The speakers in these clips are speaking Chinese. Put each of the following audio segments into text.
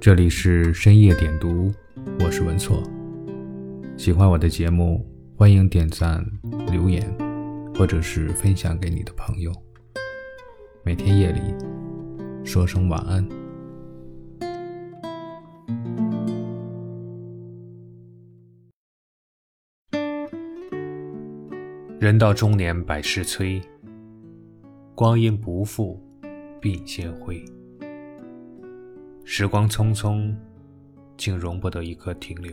这里是深夜点读，我是文措。喜欢我的节目，欢迎点赞、留言，或者是分享给你的朋友。每天夜里说声晚安。人到中年百事催，光阴不负鬓先灰。时光匆匆，竟容不得一刻停留。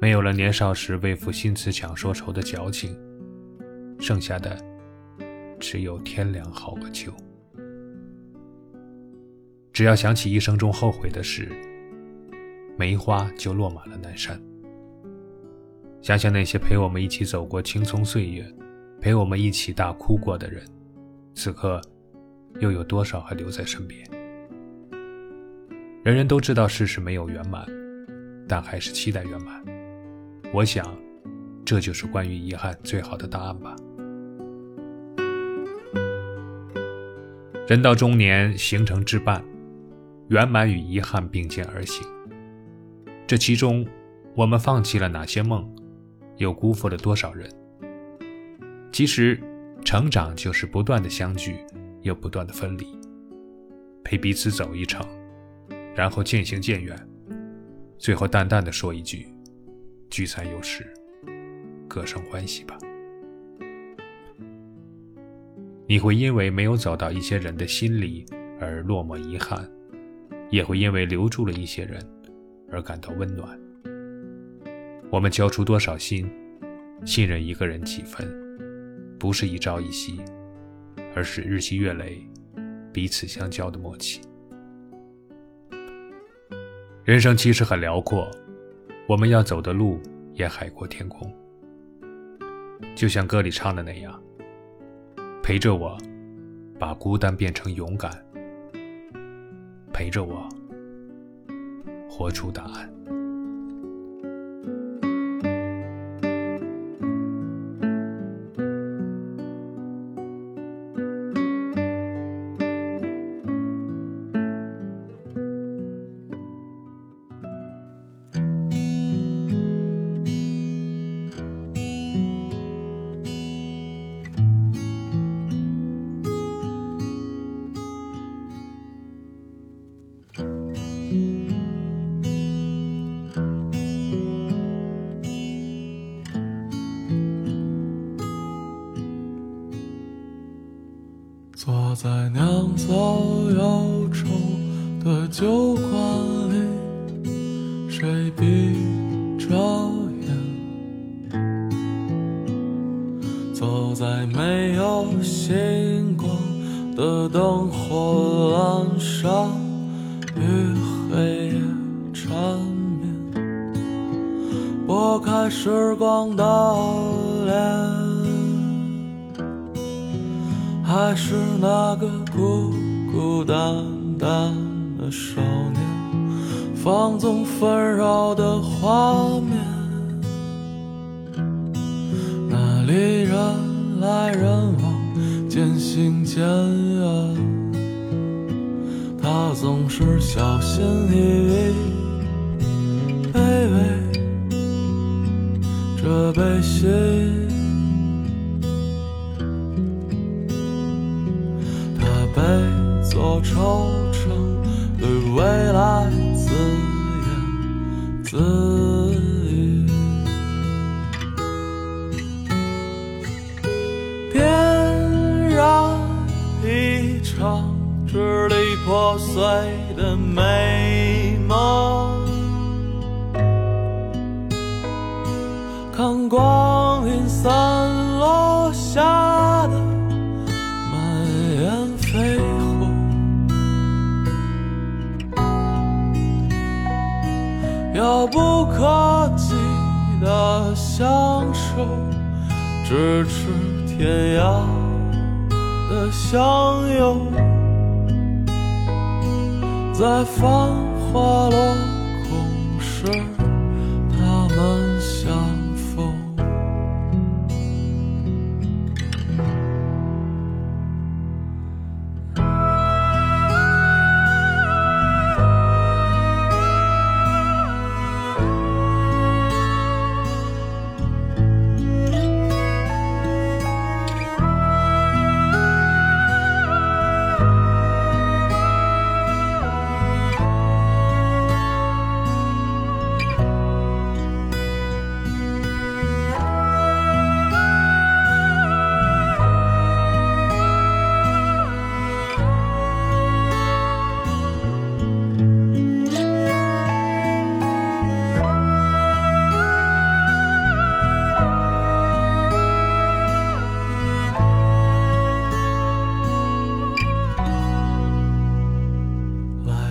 没有了年少时为赋新词强说愁的矫情，剩下的只有天凉好个秋。只要想起一生中后悔的事，梅花就落满了南山。想想那些陪我们一起走过青葱岁月，陪我们一起大哭过的人，此刻又有多少还留在身边？人人都知道世事没有圆满，但还是期待圆满。我想，这就是关于遗憾最好的答案吧。人到中年，行程至半，圆满与遗憾并肩而行。这其中，我们放弃了哪些梦？又辜负了多少人？其实，成长就是不断的相聚，又不断的分离，陪彼此走一程，然后渐行渐远，最后淡淡的说一句：“聚散有时，各生欢喜吧。”你会因为没有走到一些人的心里而落寞遗憾，也会因为留住了一些人而感到温暖。我们交出多少心，信任一个人几分，不是一朝一夕，而是日积月累，彼此相交的默契。人生其实很辽阔，我们要走的路也海阔天空。就像歌里唱的那样，陪着我，把孤单变成勇敢，陪着我，活出答案。在酿造忧愁的酒馆里，谁闭着眼？走在没有星光的灯火阑珊，与黑夜缠绵，拨开时光的脸。还是那个孤孤单单的少年，放纵纷扰的画面，那里人来人往，渐行渐远。他总是小心翼翼，卑微着悲喜。破碎的美梦，看光阴散落下的满眼飞红。遥不可及的相守，咫尺天涯的相拥，在繁华落空时。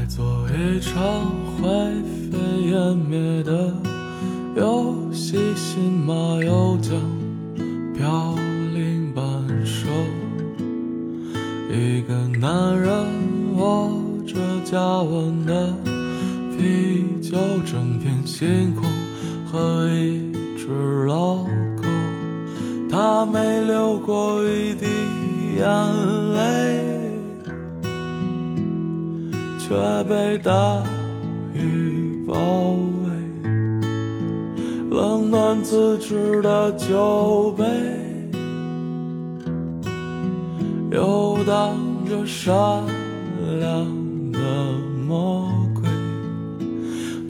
做一场灰飞烟灭的游戏，信马又将飘零半生。一个男人握着加温的啤酒，整片星空和一只老狗，他没流过一滴眼泪。却被大雨包围，冷暖自知的酒杯，游荡着善良的魔鬼。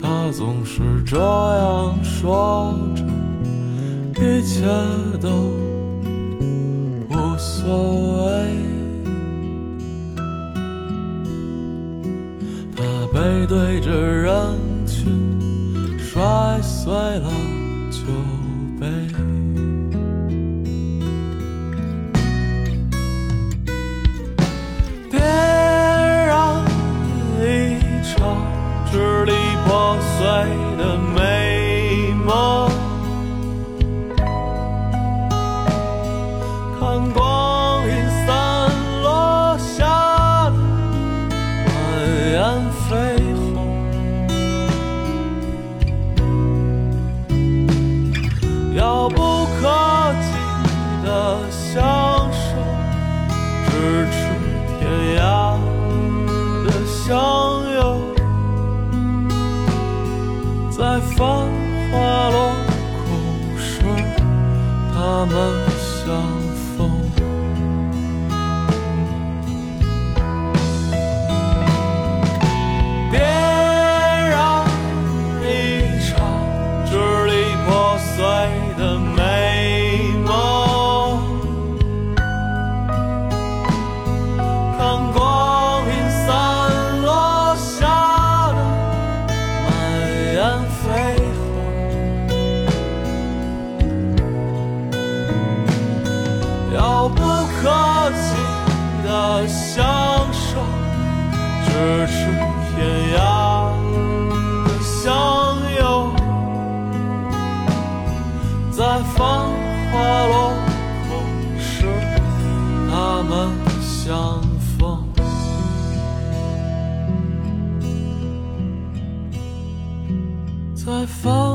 他总是这样说着，一切都无所谓。对着人群，摔碎了酒杯。及咫尺天涯的相拥，在繁华落空时，他们相逢。在繁